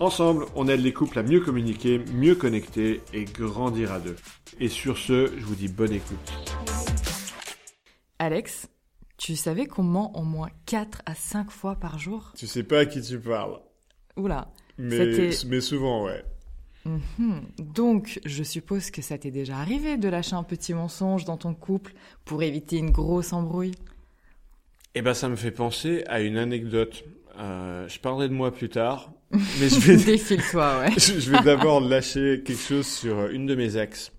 Ensemble, on aide les couples à mieux communiquer, mieux connecter et grandir à deux. Et sur ce, je vous dis bonne écoute. Alex, tu savais qu'on ment au moins 4 à 5 fois par jour? Tu sais pas à qui tu parles. Oula. Mais, mais souvent, ouais. Mhm. Donc, je suppose que ça t'est déjà arrivé de lâcher un petit mensonge dans ton couple pour éviter une grosse embrouille? Eh ben, ça me fait penser à une anecdote. Euh, je parlerai de moi plus tard, mais je vais défile-toi, ouais. je vais d'abord lâcher quelque chose sur une de mes ex.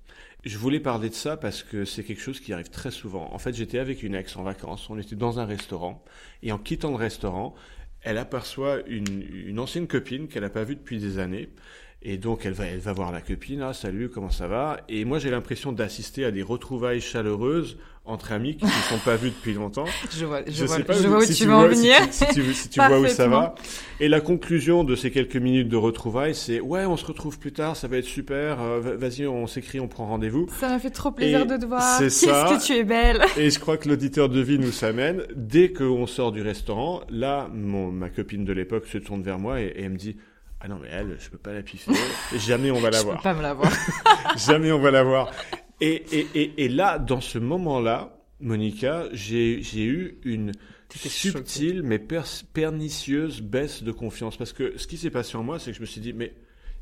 Je voulais parler de ça parce que c'est quelque chose qui arrive très souvent. En fait, j'étais avec une ex en vacances, on était dans un restaurant, et en quittant le restaurant, elle aperçoit une, une ancienne copine qu'elle n'a pas vue depuis des années. Et donc elle va, elle va voir la copine, ah salut, comment ça va? Et moi j'ai l'impression d'assister à des retrouvailles chaleureuses entre amis qui ne se sont pas vus depuis longtemps. Je vois, je, vois, sais pas je vois où tu veux en venir. Si, tu, si tu vois où ça va. Et la conclusion de ces quelques minutes de retrouvailles, c'est ouais, on se retrouve plus tard, ça va être super. Euh, Vas-y, on s'écrit, on prend rendez-vous. Ça m'a fait trop plaisir de te voir. Qu'est-ce que tu es belle. Et je crois que l'auditeur de vie nous s'amène. Dès qu'on sort du restaurant, là, mon, ma copine de l'époque se tourne vers moi et, et elle me dit ah non, mais elle, je peux pas la piffer. Jamais on va la voir. Je peux pas me la voir. Jamais on va la voir. Et, et, et, et là, dans ce moment-là, Monica, j'ai eu une subtile mais pernicieuse baisse de confiance. Parce que ce qui s'est passé en moi, c'est que je me suis dit, mais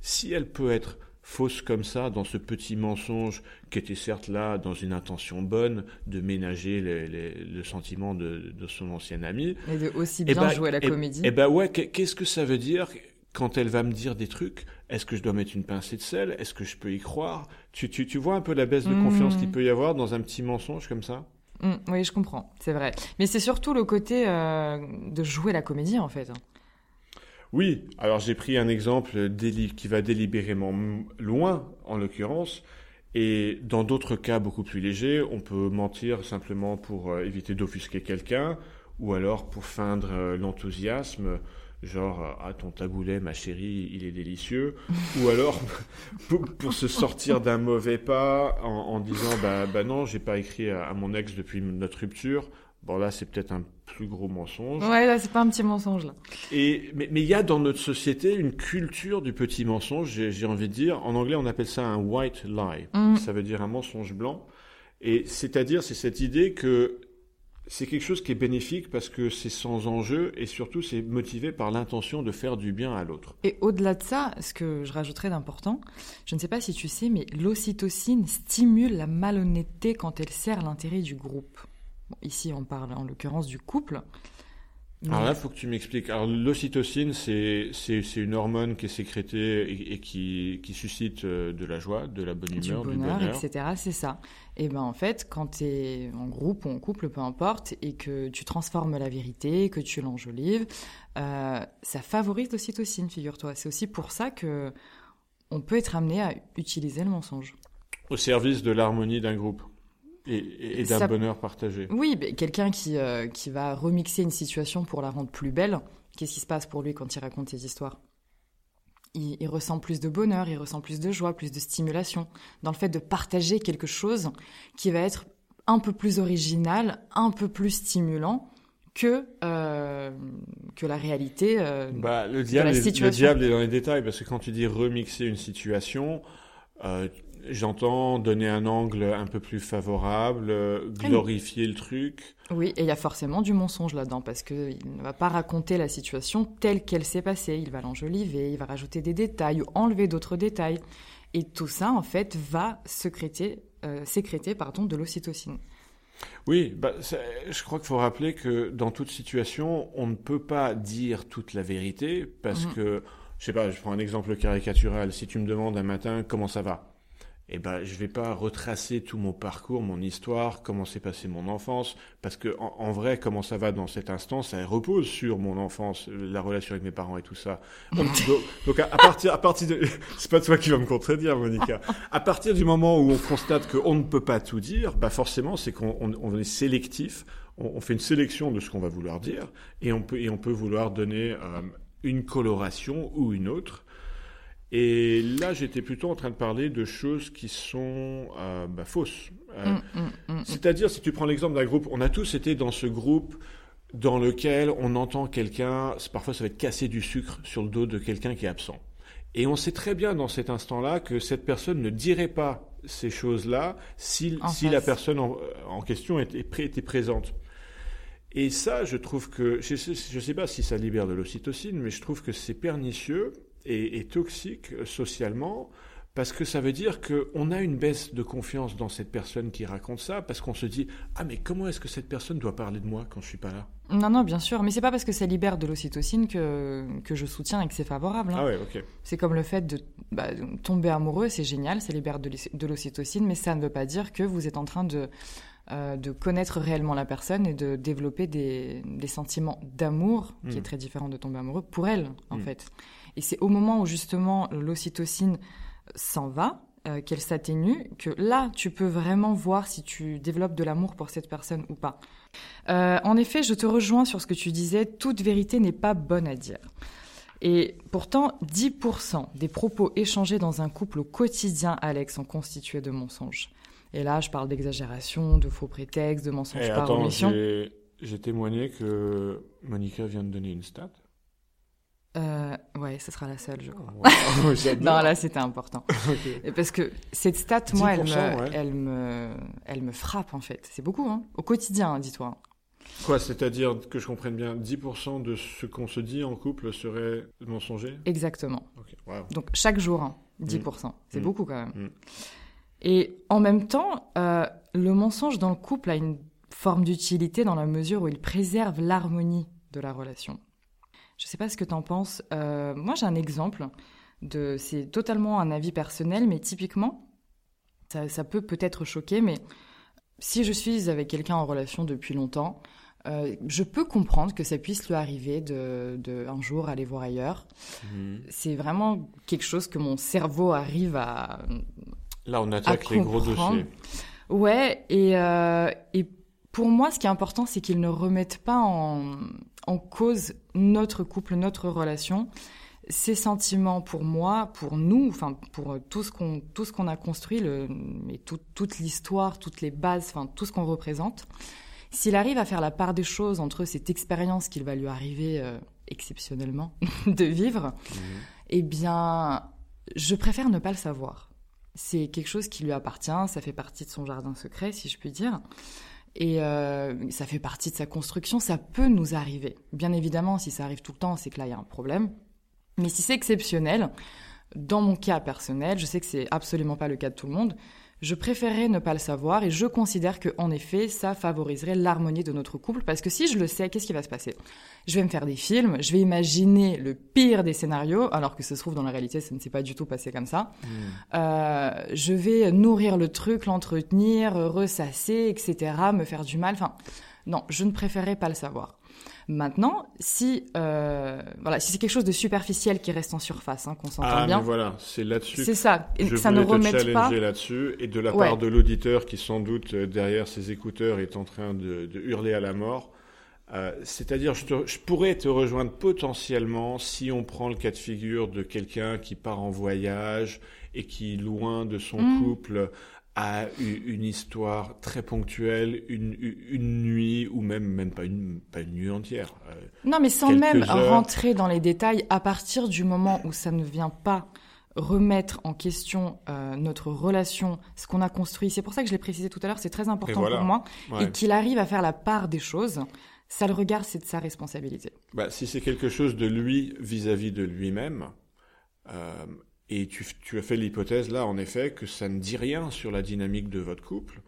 si elle peut être fausse comme ça, dans ce petit mensonge qui était certes là dans une intention bonne de ménager les, les, le sentiment de, de, son ancien ami. Et de aussi eh bien ben, jouer la et, comédie. Eh ben ouais, qu'est-ce que ça veut dire quand elle va me dire des trucs, est-ce que je dois mettre une pincée de sel? Est-ce que je peux y croire? Tu, tu, tu, vois un peu la baisse de mmh. confiance qu'il peut y avoir dans un petit mensonge comme ça? Mmh, Oui, je comprends, c'est vrai. Mais c'est surtout le côté euh, de jouer la comédie, en fait. Oui, alors j'ai pris un exemple qui va délibérément loin, en l'occurrence. Et dans d'autres cas beaucoup plus légers, on peut mentir simplement pour euh, éviter d'offusquer quelqu'un, ou alors pour feindre euh, l'enthousiasme genre ah ton taboulet ma chérie il est délicieux. Ou alors pour, pour, se sortir d'un mauvais pas en, en, disant bah, bah non j'ai pas écrit à, à, mon ex depuis notre rupture. Bon là c'est peut-être un plus gros mensonge. Ouais là c'est pas un petit mensonge là. Et mais il y a dans notre société une culture du petit mensonge j'ai envie de dire. En anglais on appelle ça un white lie. Mm. ça veut dire un mensonge blanc. Et c'est-à-dire c'est cette idée que c'est quelque chose qui est bénéfique parce que c'est sans enjeu et surtout c'est motivé par l'intention de faire du bien à l'autre. Et au-delà de ça, ce que je rajouterais d'important, je ne sais pas si tu sais, mais l'ocytocine stimule la malhonnêteté quand elle sert l'intérêt du groupe. Ici, on parle en l'occurrence du couple. Alors là, il faut que tu m'expliques. Alors l'ocytocine, c'est une hormone qui est sécrétée et, et qui, qui, suscite euh, de la joie, de la bonne humeur, du bonheur, du bonheur. etc. C'est ça. Et ben en fait, quand tu es en groupe ou en couple, peu importe, et que tu transformes la vérité, que tu l'enjolives, euh, ça favorise l'ocytocine, figure-toi. C'est aussi pour ça que on peut être amené à utiliser le mensonge. Au service de l'harmonie d'un groupe. Et, et d'un ça... bonheur partagé. Oui, quelqu'un qui, euh, qui va remixer une situation pour la rendre plus belle, qu'est-ce qui se passe pour lui quand il raconte ses histoires? Il, il, ressent plus de bonheur, il ressent plus de joie, plus de stimulation dans le fait de partager quelque chose qui va être un peu plus original, un peu plus stimulant que euh, que la réalité euh, bah, le diable, de la situation. Est, le diable est dans les détails parce que quand tu dis remixer une situation, euh, J'entends donner un angle un peu plus favorable, glorifier le truc. Oui, et il y a forcément du mensonge là-dedans, parce qu'il ne va pas raconter la situation telle qu'elle s'est passée. Il va l'enjoliver, il va rajouter des détails ou enlever d'autres détails. Et tout ça, en fait, va sécréter, euh, sécréter pardon, de l'ocytocine. Oui, bah, je crois qu'il faut rappeler que dans toute situation, on ne peut pas dire toute la vérité, parce mmh. que, je sais pas, je prends un exemple caricatural. Si tu me demandes un matin comment ça va, eh ben, je vais pas retracer tout mon parcours, mon histoire, comment s'est passée mon enfance, parce que en, vrai, comment ça va dans cet instant, ça repose sur mon enfance, la relation avec mes parents et tout ça. Donc, à, partir, à partir de, c'est pas toi qui vas me contredire, Monica. À partir du moment où on constate qu'on ne peut pas tout dire, bah forcément, c'est qu'on on, est sélectif. On, fait une sélection de ce qu'on va vouloir dire, et on peut et on peut vouloir donner euh, une coloration ou une autre. Et là, j'étais plutôt en train de parler de choses qui sont euh, bah, fausses. Euh, mm, mm, mm, c'est-à-dire, si tu prends l'exemple d'un groupe, on a tous été dans ce groupe dans lequel on entend quelqu'un, parfois ça va être casser du sucre sur le dos de quelqu'un qui est absent. Et on sait très bien dans cet instant-là que cette personne ne dirait pas ces choses-là si, si la personne en, question était, était, présente. Et ça, je trouve que, je ne sais pas si ça libère de l'ocytocine, mais je trouve que c'est pernicieux est, toxique socialement parce que ça veut dire qu'on a une baisse de confiance dans cette personne qui raconte ça, parce qu'on se dit ah mais comment est-ce que cette personne doit parler de moi quand je suis pas là? Non non bien sûr, mais c'est pas parce que ça libère de l'ocytocine que que je soutiens et que c'est favorable. Hein. Ah ouais ok. C'est comme le fait de bah, tomber amoureux, c'est génial, ça libère de l'ocytocine, mais ça ne veut pas dire que vous êtes en train de euh, de connaître réellement la personne et de développer des, des sentiments d'amour, qui est hmm. très différent de tomber amoureux, pour elle, en hmm. fait. Et c'est au moment où justement l'ocytocine s'en va, euh, qu'elle s'atténue, que là, tu peux vraiment voir si tu développes de l'amour pour cette personne ou pas. Euh, en effet, je te rejoins sur ce que tu disais, toute vérité n'est pas bonne à dire. Et pourtant, 10% des propos échangés dans un couple au quotidien, Alex, sont constitués de mensonges. Et là, je parle d'exagération, de faux prétextes, de mensonges eh, par omission. J'ai témoigné que Monica vient de donner une stat. Euh, ouais, ce sera la seule, je crois. non, là, c'était important. Parce que cette stat, moi, elle me, elle, me, elle me frappe, en fait. C'est beaucoup, hein. Au quotidien, hein, dis-toi. Quoi, c'est-à-dire que je comprenne bien, 10% de ce qu'on se dit en couple serait mensonger? Exactement. Donc, chaque jour, 10%. Hein, C'est mm. beaucoup, quand même. Mm. Et en même temps, euh, le mensonge dans le couple a une forme d'utilité dans la mesure où il préserve l'harmonie de la relation. Je ne sais pas ce que tu en penses. Euh, moi, j'ai un exemple. De, c'est totalement un avis personnel, mais typiquement, ça, peut peut-être choquer, mais si je suis avec quelqu'un en relation depuis longtemps, euh, je peux comprendre que ça puisse lui arriver de, de un jour aller voir ailleurs. Mhm. C'est vraiment quelque chose que mon cerveau arrive à. Là, on attaque les gros dossiers. Ouais, et, euh, et pour moi, ce qui est important, c'est qu'ils ne remettent pas en, en cause notre couple, notre relation. Ces sentiments pour moi, pour nous, enfin pour tout ce qu'on tout ce qu'on a construit, le, mais toute l'histoire, toutes les bases, enfin tout ce qu'on représente. S'il arrive à faire la part des choses entre cette expérience qu'il va lui arriver euh, exceptionnellement de vivre, mhm. eh bien, je préfère ne pas le savoir. C'est quelque chose qui lui appartient, ça fait partie de son jardin secret, si je puis dire. Et euh, ça fait partie de sa construction, ça peut nous arriver. Bien évidemment, si ça arrive tout le temps, c'est que là, il y a un problème. Mais si c'est exceptionnel, dans mon cas personnel, je sais que c'est absolument pas le cas de tout le monde, je préférerais ne pas le savoir et je considère que en effet, ça favoriserait l'harmonie de notre couple parce que si je le sais, qu'est-ce qui va se passer? Je vais me faire des films, je vais imaginer le pire des scénarios, alors que ça se trouve dans la réalité, ça ne s'est pas du tout passé comme ça. Hmm. Euh, je vais nourrir le truc, l'entretenir, ressasser, etc., me faire du mal. Enfin, non, je ne préférerais pas le savoir. Maintenant, si euh, voilà, si c'est quelque chose de superficiel qui reste en surface, hein, qu'on s'entend ah, bien. Mais voilà, c'est là-dessus. C'est ça. Et je ça ne remet pas. là-dessus, et de la part de l'auditeur qui sans doute euh, derrière ses écouteurs est en train de, de hurler à la mort. Euh, c'est-à-dire, je, je, pourrais te rejoindre potentiellement si on prend le cas de figure de quelqu'un qui part en voyage et qui, loin de son mmh. couple, a une histoire très ponctuelle, une, une nuit ou même même pas une pas une nuit entière. Euh, non, mais sans même rentrer dans les détails, à partir du moment où ça ne vient pas remettre en question euh, notre relation, ce qu'on a construit. C'est pour ça que je l'ai précisé tout à l'heure, c'est très important pour moi, et qu'il arrive à faire la part des choses. Ça le regarde, c'est de sa responsabilité. Bah, si c'est quelque chose de lui vis-à-vis de lui-même, euh, et tu, tu as fait l'hypothèse là, en effet, que ça ne dit rien sur la dynamique de votre couple,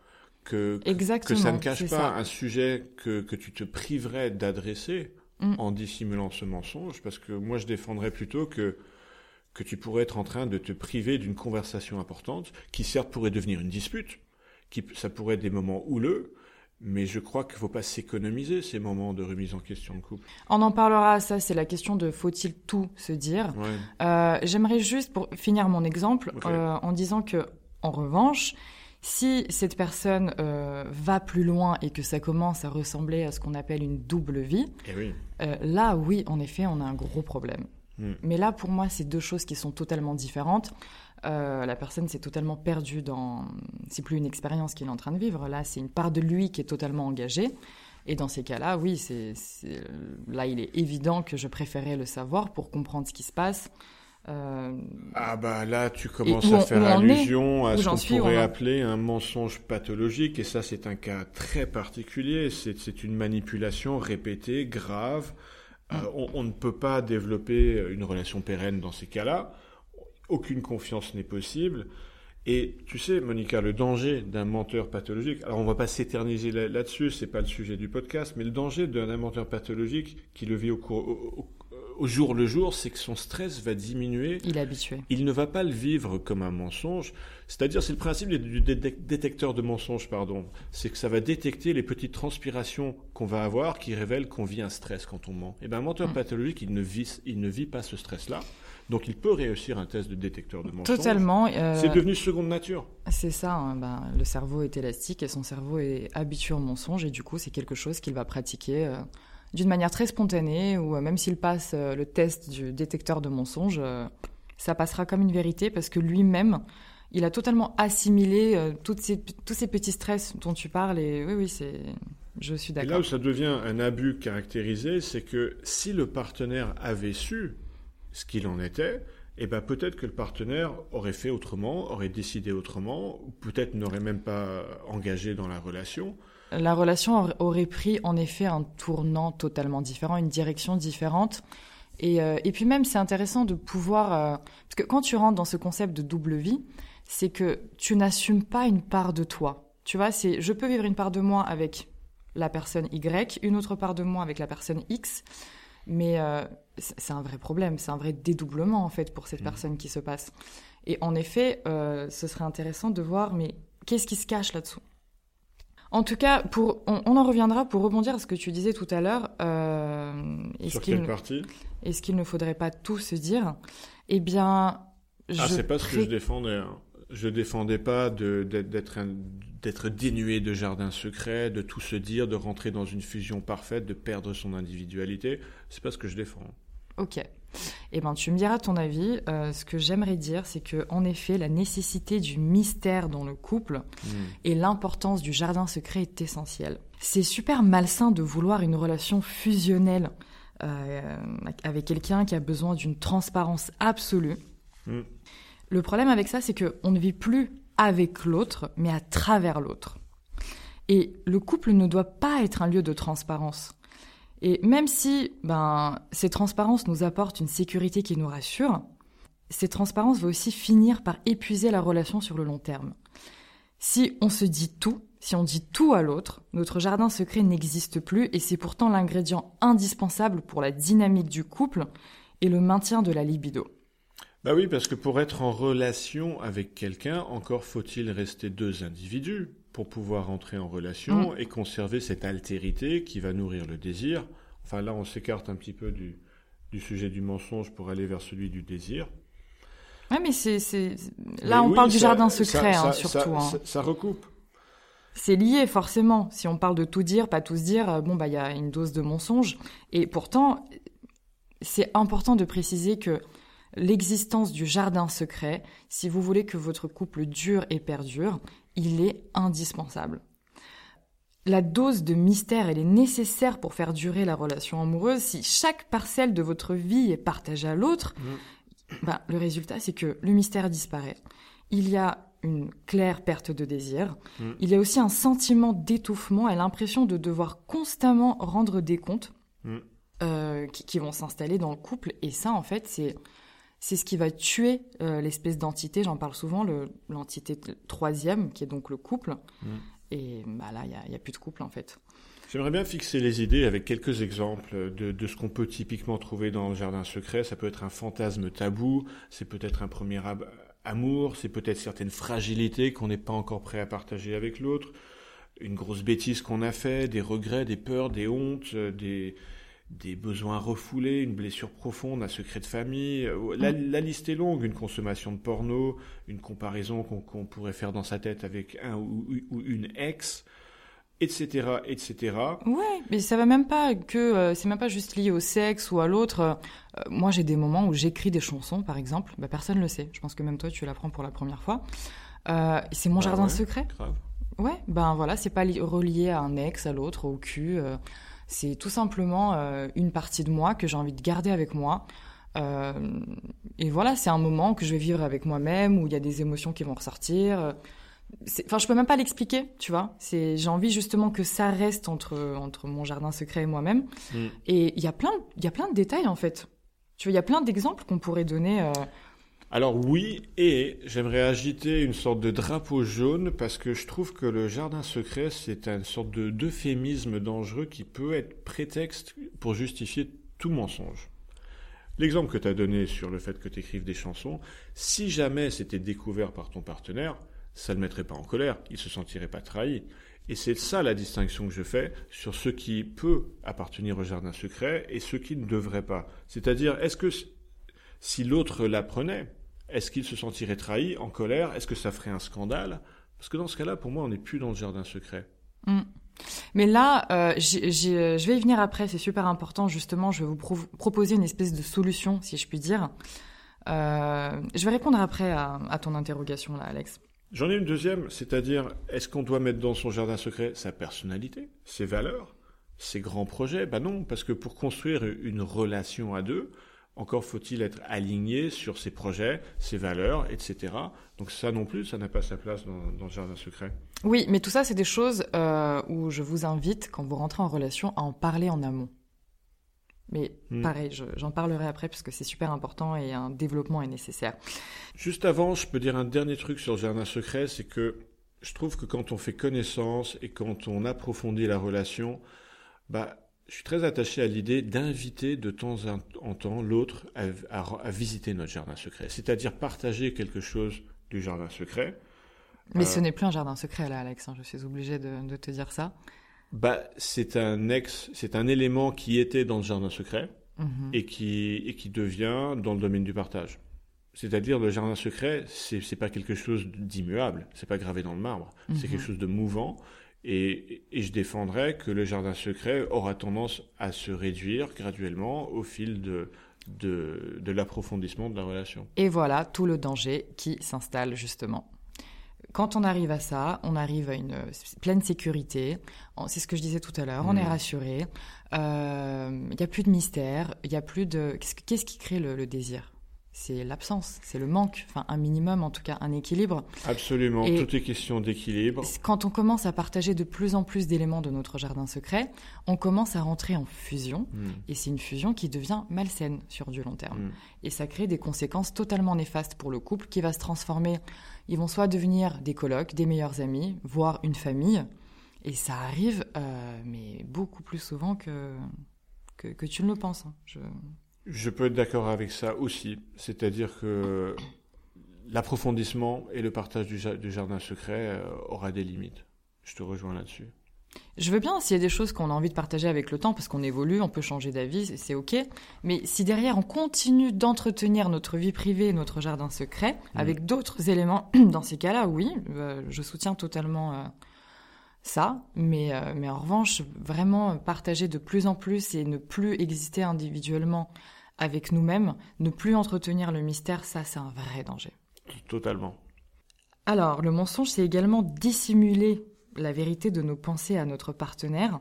que, que ça ne cache pas un sujet que, que tu te priverais d'adresser mm. en dissimulant ce mensonge, parce que moi je défendrais plutôt que que tu pourrais être en train de te priver d'une conversation importante qui certes pourrait devenir une dispute, qui, ça pourrait être des moments houleux, mais je crois qu'il ne faut pas s'économiser ces moments de remise en question de couple. On en parlera, ça c'est la question de faut-il tout se dire. Euh, j'aimerais juste pour finir mon exemple euh, en disant que, en revanche, si cette personne euh, va plus loin et que ça commence à ressembler à ce qu'on appelle une double vie, eh là oui, en effet, on a un gros problème. Hmm. Mais là, pour moi, c'est deux choses qui sont totalement différentes. Euh, la personne s'est totalement perdue dans. C'est plus une expérience qu'il est en train de vivre. Là, c'est une part de lui qui est totalement engagée. Et dans ces cas-là, oui, c'est là, il est évident que je préférais le savoir pour comprendre ce qui se passe. Euh, ah bah là, tu commences à faire allusion à ce qu'on pourrait appeler un mensonge pathologique, et ça, c'est un cas très particulier. C'est une manipulation répétée, grave. Euh, mm. on, on, ne peut pas développer une relation pérenne dans ces cas-là aucune confiance n'est possible. Et tu sais, Monica, le danger d'un menteur pathologique, alors on va pas s'éterniser là-dessus, c'est pas le sujet du podcast, mais le danger d'un menteur pathologique qui le vit au, au, jour le jour, c'est que son stress va diminuer. Il est habitué. Il ne va pas le vivre comme un mensonge. C'est-à-dire, c'est le principe du détecteur de mensonges, pardon. C'est que ça va détecter les petites transpirations qu'on va avoir qui révèlent qu'on vit un stress quand on ment. Et ben, un menteur mm. pathologique, il ne vit, il ne vit pas ce stress-là. Donc il peut réussir un test de détecteur de mensonges. Totalement. Euh, c'est devenu seconde nature. C'est ça. Hein, ben, le cerveau est élastique et son cerveau est habitué au mensonge et du coup c'est quelque chose qu'il va pratiquer euh, d'une manière très spontanée ou euh, même s'il passe le test du détecteur de mensonges, ça passera comme une vérité parce que lui-même il a totalement assimilé toutes ces, tous ces petits stress dont tu parles et oui oui c'est je suis d'accord. Et là où ça devient un abus caractérisé, c'est que si le partenaire avait su ce qu'il en était, eh ben peut-être que le partenaire aurait fait autrement, aurait décidé autrement, peut-être n'aurait même pas engagé dans la relation. La relation aurait pris en effet un tournant totalement différent, une direction différente. Et, euh, et puis même, c'est intéressant de pouvoir... Euh, parce que quand tu rentres dans ce concept de double vie, c'est que tu n'assumes pas une part de toi. Tu vois, c'est je peux vivre une part de moi avec la personne Y, une autre part de moi avec la personne X, mais euh, c'est un vrai problème, c'est un vrai dédoublement en fait pour cette mmh. personne qui se passe. Et en effet, euh, ce serait intéressant de voir, mais qu'est-ce qui se cache là-dessous? En tout cas, pour, on, en reviendra pour rebondir à ce que tu disais tout à l'heure. Euh, Sur quelle partie? Est-ce qu'il ne faudrait pas tout se dire Eh bien, ah, c'est pas ce que je défendais. Hein. Je défendais pas d'être d'être dénué de jardin secret, de tout se dire, de rentrer dans une fusion parfaite, de perdre son individualité. C'est pas ce que je défends. Ok. Eh ben, tu me diras ton avis. Euh, ce que j'aimerais dire, c'est que, en effet, la nécessité du mystère dans le couple hmm. et l'importance du jardin secret est essentielle. C'est super malsain de vouloir une relation fusionnelle euh, avec quelqu'un qui a besoin d'une transparence absolue. Hmm. Le problème avec ça, c'est qu'on ne vit plus avec l'autre, mais à travers l'autre. Et le couple ne doit pas être un lieu de transparence. Et même si ben, ces transparences nous apportent une sécurité qui nous rassure, ces transparences vont aussi finir par épuiser la relation sur le long terme. Si on se dit tout, si on dit tout à l'autre, notre jardin secret n'existe plus et c'est pourtant l'ingrédient indispensable pour la dynamique du couple et le maintien de la libido. Bah oui, parce que pour être en relation avec quelqu'un, encore faut-il rester deux individus pour pouvoir entrer en relation mm. et conserver cette altérité qui va nourrir le désir. Enfin là, on s'écarte un petit peu du, du, sujet du mensonge pour aller vers celui du désir. Oui, mais c'est là, on parle du jardin secret, hein, surtout. Hein. Ça, recoupe. C'est lié forcément. Si on parle de tout dire, pas tout se dire, euh, bon bah il y a une dose de mensonge. Et pourtant, c'est important de préciser que l'existence du jardin secret, si vous voulez que votre couple dure et perdure, il est indispensable. La dose de mystère, elle est nécessaire pour faire durer la relation amoureuse. Si chaque parcelle de votre vie est partagée à l'autre, mmh. ben, le résultat, c'est que le mystère disparaît. Il y a une claire perte de désir. Mmh. Il y a aussi un sentiment d'étouffement et l'impression de devoir constamment rendre des comptes mmh. euh, qui, vont s'installer dans le couple. Et ça, en fait, c'est c'est ce qui va tuer euh, l'espèce d'entité, j'en parle souvent, l'entité troisième, qui est donc le couple. Mm. Et bah là, il n'y a, plus de couple, en fait. J'aimerais bien fixer les idées avec quelques exemples de, de ce qu'on peut typiquement trouver dans le jardin secret. Ça peut être un fantasme tabou, c'est peut-être un premier amour, c'est peut-être certaines fragilités qu'on n'est pas encore prêt à partager avec l'autre, une grosse bêtise qu'on a fait, des regrets, des peurs, des hontes, des, des besoins refoulés, une blessure profonde, un secret de famille. Euh, la, la liste est longue, une consommation de porno, une comparaison qu'on pourrait faire dans sa tête avec un ou, ou une ex, etc., etc. Ouais, mais ça va même pas que euh, c'est même pas juste lié au sexe ou à l'autre. Euh, moi, j'ai des moments où j'écris des chansons, par exemple. Bah, personne le sait. Je pense que même toi, tu l'apprends pour la première fois. c'est mon bah jardin secret. Grave. Ouais, ben voilà, c'est pas relié à un ex, à l'autre, au cul. C'est tout simplement euh, une partie de moi que j'ai envie de garder avec moi. Euh, et voilà, c'est un moment que je vais vivre avec moi-même où il y a des émotions qui vont ressortir. Enfin, je peux même pas l'expliquer, tu vois. C'est, j'ai envie justement que ça reste entre entre mon jardin secret et moi-même. Mm. Et il y a plein, il y a plein de détails en fait. Tu vois, il y a plein d'exemples qu'on pourrait donner. Euh, alors oui, et j'aimerais agiter une sorte de drapeau jaune parce que je trouve que le jardin secret, c'est une sorte de d'euphémisme dangereux qui peut être prétexte pour justifier tout mensonge. L'exemple que tu as donné sur le fait que tu écrives des chansons, si jamais c'était découvert par ton partenaire, ça ne le mettrait pas en colère, il se sentirait pas trahi. Et c'est ça la distinction que je fais sur ce qui peut appartenir au jardin secret et ce qui ne devrait pas. C'est-à-dire, est-ce que si l'autre l'apprenait, est-ce qu'il se sentirait trahi, en colère? Est-ce que ça ferait un scandale? Parce que dans ce cas-là, pour moi, on n'est plus dans le jardin secret. Mm. Mais là, euh, je vais y venir après, c'est super important. Justement, je vais vous proposer une espèce de solution, si je puis dire. Euh, je vais répondre après à, à ton interrogation, là, Alex. J'en ai une deuxième, c'est-à-dire, est-ce qu'on doit mettre dans son jardin secret sa personnalité, ses valeurs, ses grands projets? Ben non, parce que pour construire une relation à deux, encore faut-il être aligné sur ses projets, ses valeurs, etc. Donc ça non plus, ça n'a pas sa place dans, le jardin secret. Oui, mais tout ça, c'est des choses euh, où je vous invite, quand vous rentrez en relation, à en parler en amont. Mais hmm. pareil, j'en parlerai après puisque c'est super important et un développement est nécessaire. Juste avant, je peux dire un dernier truc sur le jardin secret, c'est que je trouve que quand on fait connaissance et quand on approfondit la relation, bah je suis très attaché à l'idée d'inviter de temps en temps l'autre à, visiter notre jardin secret, c'est-à-dire partager quelque chose du jardin secret. Mais ce euh, n'est plus un jardin secret là, Alex. Hein, je suis obligé de, te dire ça. Bah, c'est un ex, c'est un élément qui était dans le jardin secret mhm. et qui et qui devient dans le domaine du partage. C'est-à-dire le jardin secret, c'est c'est pas quelque chose d'immuable, c'est pas gravé dans le marbre, c'est mhm. quelque chose de mouvant et, je défendrais que le jardin secret aura tendance à se réduire graduellement au fil de, de, l'approfondissement de la relation. Et voilà tout le danger qui s'installe justement. Quand on arrive à ça, on arrive à une pleine sécurité. C'est ce que je disais tout à l'heure. On est mmh. rassuré. Il euh, n'y a plus de mystère. Il y a plus de. Qu'est-ce qui crée le désir? C'est l'absence, c'est le manque, enfin un minimum en tout cas, un équilibre. Absolument, tout est question d'équilibre. Quand on commence à partager de plus en plus d'éléments de notre jardin secret, on commence à rentrer en fusion, hmm. et c'est une fusion qui devient malsaine sur du long terme. Hmm. Et ça crée des conséquences totalement néfastes pour le couple qui va se transformer. Ils vont soit devenir des colocs, des meilleurs amis, voire une famille, et ça arrive, euh, mais beaucoup plus souvent que, que, tu ne le penses. Hein. Je... Je peux être d'accord avec ça aussi. C'est-à-dire que l'approfondissement et le partage du, jardin secret euh, aura des limites. Je te rejoins là-dessus. Je veux bien s'il y a des choses qu'on a envie de partager avec le temps, parce qu'on évolue, on peut changer d'avis, c'est ok. Mais si derrière on continue d'entretenir notre vie privée, notre jardin secret, mmh. avec d'autres éléments, dans ces cas-là, oui, euh, je soutiens totalement euh, ça. Mais, mais en revanche, vraiment partager de plus en plus et ne plus exister individuellement avec nous-mêmes, ne plus entretenir le mystère, ça c'est un vrai danger. Totalement. Alors, le mensonge, c'est également dissimuler la vérité de nos pensées à notre partenaire.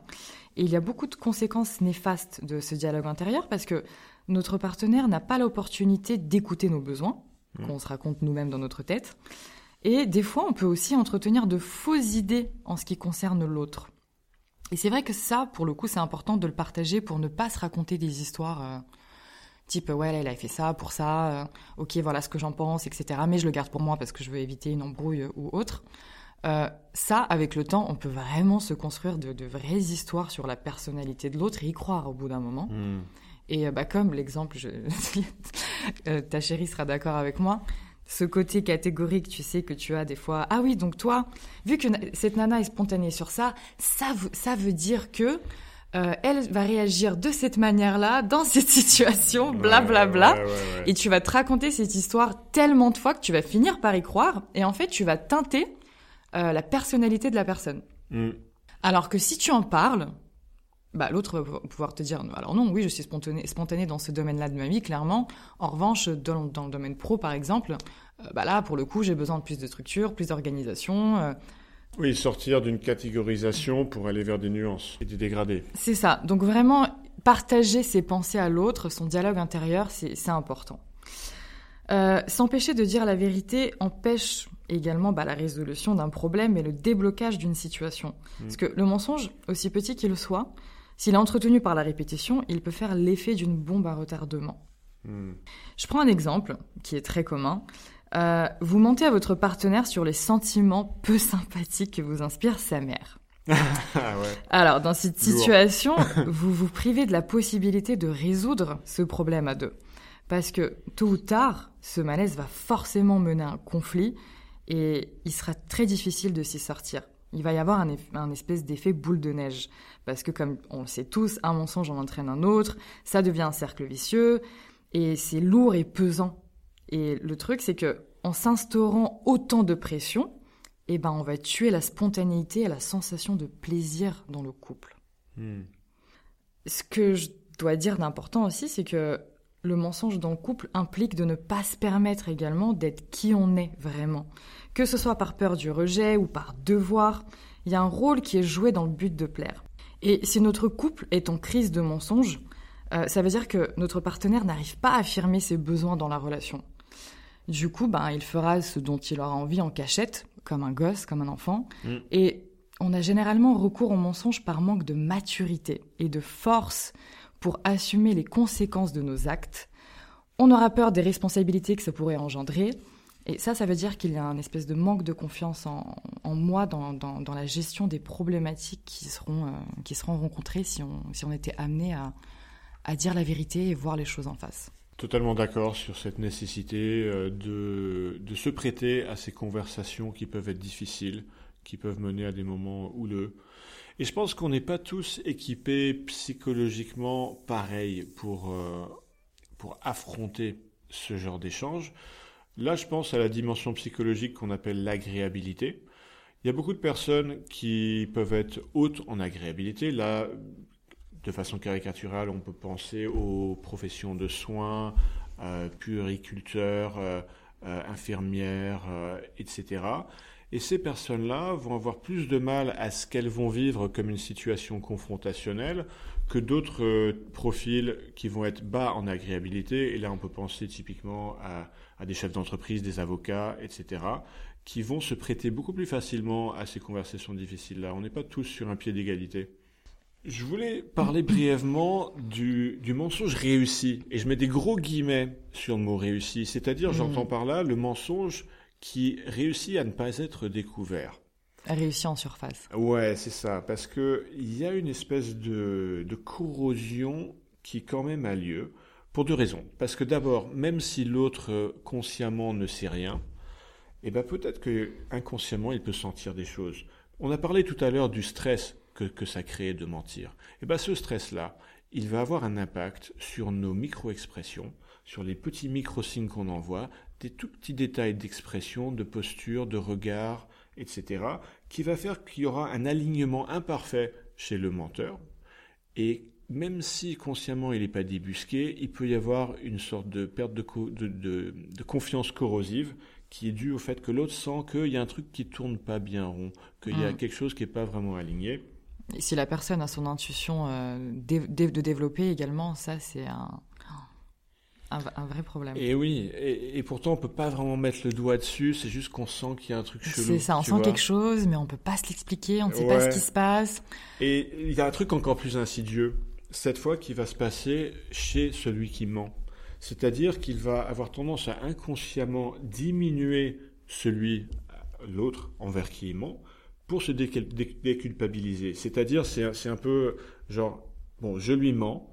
Et il y a beaucoup de conséquences néfastes de ce dialogue intérieur parce que notre partenaire n'a pas l'opportunité d'écouter nos besoins, mmh. qu'on se raconte nous-mêmes dans notre tête. Et des fois, on peut aussi entretenir de fausses idées en ce qui concerne l'autre. Et c'est vrai que ça, pour le coup, c'est important de le partager pour ne pas se raconter des histoires euh, type ouais là, il a fait ça pour ça, euh, ok voilà ce que j'en pense, etc. Mais je le garde pour moi parce que je veux éviter une embrouille ou autre. Euh, ça, avec le temps, on peut vraiment se construire de, vraies histoires sur la personnalité de l'autre et y croire au bout d'un moment. Hmm. Et euh, bah, comme l'exemple, je... Euh, ta chérie sera d'accord avec moi, ce côté catégorique, tu sais que tu as des fois. Ah oui, donc toi, vu que cette nana est spontanée sur ça, ça, ça veut dire que euh, elle va réagir de cette manière-là dans cette situation, blablabla. Bla, bla. et tu vas te raconter cette histoire tellement de fois que tu vas finir par y croire. Et en fait, tu vas teinter euh, la personnalité de la personne. Mm. Alors que si tu en parles, bah, l'autre va pouvoir te dire alors non, oui, je suis spontané, spontané dans ce domaine-là de ma vie, clairement. En revanche, dans, dans le domaine pro, par exemple, euh, bah là, pour le coup, j'ai besoin de plus de structure, plus d'organisation. Euh. Oui, sortir d'une catégorisation pour aller vers des nuances et des dégradés. C'est ça. Donc vraiment, partager ses pensées à l'autre, son dialogue intérieur, c'est important. Euh, s'empêcher de dire la vérité empêche également bah, la résolution d'un problème et le déblocage d'une situation. Mm. Parce que le mensonge, aussi petit qu'il soit, s'il est entretenu par la répétition, il peut faire l'effet d'une bombe à retardement. Hmm. Je prends un exemple qui est très commun. Euh, vous mentez à votre partenaire sur les sentiments peu sympathiques que vous inspire sa mère. Ah Alors, dans cette situation, vous vous privez de la possibilité de résoudre ce problème à deux. Parce que, tôt ou tard, ce malaise va forcément mener à un conflit et il sera très difficile de s'y sortir il va y avoir un, espèce d'effet boule de neige. Parce que comme on le sait tous, un mensonge en entraîne un autre, ça devient un cercle vicieux, et c'est lourd et pesant. Et le truc, c'est que en s'instaurant autant de pression, eh ben, on va tuer la spontanéité et la sensation de plaisir dans le couple. Hmm. Ce que je dois dire d'important aussi, c'est que le mensonge dans le couple implique de ne pas se permettre également d'être qui on est vraiment. Que ce soit par peur du rejet ou par devoir, il y a un rôle qui est joué dans le but de plaire. Et si notre couple est en crise de mensonge, euh, ça veut dire que notre partenaire n'arrive pas à affirmer ses besoins dans la relation. Du coup, ben, il fera ce dont il aura envie en cachette, comme un gosse, comme un enfant. Mm. Et on a généralement recours au mensonge par manque de maturité et de force pour assumer les conséquences de nos actes. On aura peur des responsabilités que ça pourrait engendrer. Et ça, ça veut dire qu'il y a un espèce de manque de confiance en, moi dans, la gestion des problématiques qui seront, euh, qui seront rencontrées si on, si on était amené à, à dire la vérité et voir les choses en face. Totalement d'accord sur cette nécessité euh, de, de, se prêter à ces conversations qui peuvent être difficiles, qui peuvent mener à des moments houleux. Et je pense qu'on n'est pas tous équipés psychologiquement pareil pour, euh, pour affronter ce genre d'échange. Là, je pense à la dimension psychologique qu'on appelle l'agréabilité. Il y a beaucoup de personnes qui peuvent être hautes en agréabilité. Là, de façon caricaturale, on peut penser aux professions de soins, euh, puériculteurs, euh, infirmières, etc. Et ces personnes-là vont avoir plus de mal à ce qu'elles vont vivre comme une situation confrontationnelle que d'autres euh, profils qui vont être bas en agréabilité. Et là, on peut penser typiquement à, à des chefs d'entreprise, des avocats, etc., qui vont se prêter beaucoup plus facilement à ces conversations difficiles-là. On n'est pas tous sur un pied d'égalité. Je voulais parler brièvement du, du, mensonge réussi. Et je mets des gros guillemets sur le mot réussi. C'est-à-dire, j'entends mmh. par là le mensonge qui réussit à ne pas être découvert. Réussit en surface. Ouais, c'est ça, parce que il y a une espèce de, de corrosion qui quand même a lieu pour deux raisons. Parce que d'abord, même si l'autre consciemment ne sait rien, eh ben peut-être que inconsciemment il peut sentir des choses. On a parlé tout à l'heure du stress que, que ça crée de mentir. Eh ben ce stress-là, il va avoir un impact sur nos micro-expressions, sur les petits micro-signes qu'on envoie, des tout petits détails d'expression, de posture, de regard, etc., qui va faire qu'il y aura un alignement imparfait chez le menteur. Et même si consciemment il n'est pas débusqué, il peut y avoir une sorte de perte de, de, confiance corrosive qui est due au fait que l'autre sent qu'il y a un truc qui tourne pas bien rond, qu'il y a mm. quelque chose qui n'est pas vraiment aligné. Et si la personne a son intuition euh, de développer également, ça c'est un, un, vrai problème. Et oui, et, pourtant on peut pas vraiment mettre le doigt dessus, c'est juste qu'on sent qu'il y a un truc chelou. C'est ça, on sent quelque chose, mais on peut pas se l'expliquer, on ne sait pas ce qui se passe. Et il y a un truc encore plus insidieux, cette fois qui va se passer chez celui qui ment. C'est-à-dire qu'il va avoir tendance à inconsciemment diminuer celui l'autre envers qui il ment pour se déculpabiliser. C'est-à-dire, c'est un peu genre, bon, je lui mens,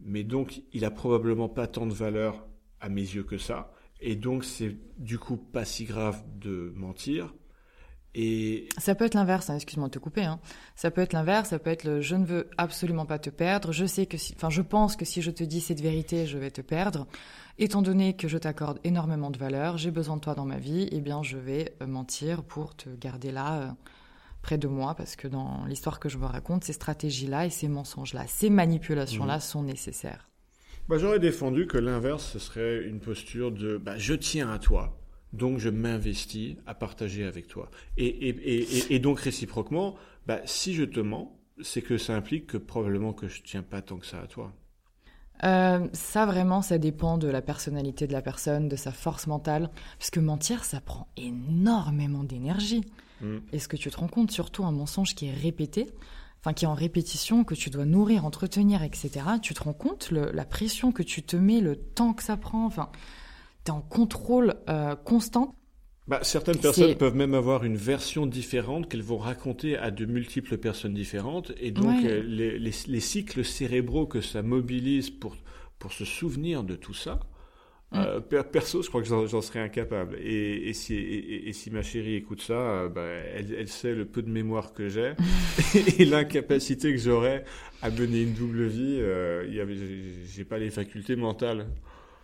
mais donc il a probablement pas tant de valeur à mes yeux que ça, et donc c'est du coup pas si grave de mentir. Et ça peut être l'inverse, hein, excuse-moi de te couper. Hein. Ça peut être l'inverse, ça peut être je ne veux absolument pas te perdre. Je sais que, enfin, je pense que si je te dis cette vérité, je vais te perdre. Étant donné que je t'accorde énormément de valeur, j'ai besoin de toi dans ma vie, eh bien, je vais euh, mentir pour te garder là. Euh, près de moi, parce que dans l'histoire que je vous raconte, ces stratégies-là et ces mensonges-là, ces manipulations-là mmh. sont nécessaires. Bah, J'aurais défendu que l'inverse, ce serait une posture de bah, je tiens à toi, donc je m'investis à partager avec toi. Et, et, et, et donc réciproquement, bah, si je te mens, c'est que ça implique que probablement que je tiens pas tant que ça à toi. Euh, ça vraiment, ça dépend de la personnalité de la personne, de sa force mentale, puisque mentir, ça prend énormément d'énergie. Mm. Est-ce que tu te rends compte, surtout un mensonge qui est répété, enfin qui est en répétition, que tu dois nourrir, entretenir, etc. Tu te rends compte la pression que tu te mets, le temps que ça prend, enfin, tu es en contrôle euh, constant. Bah, certaines personnes peuvent même avoir une version différente qu'elles vont raconter à de multiples personnes différentes. Et donc, euh, les, les, cycles cérébraux que ça mobilise pour, pour se souvenir de tout ça, Mm. Euh, perso, je crois que j'en serais incapable. Et, si, et, si, ma chérie écoute ça, euh, bah, elle, sait le peu de mémoire que j'ai et l'incapacité que j'aurais à mener une double vie. Euh, j'ai pas les facultés mentales.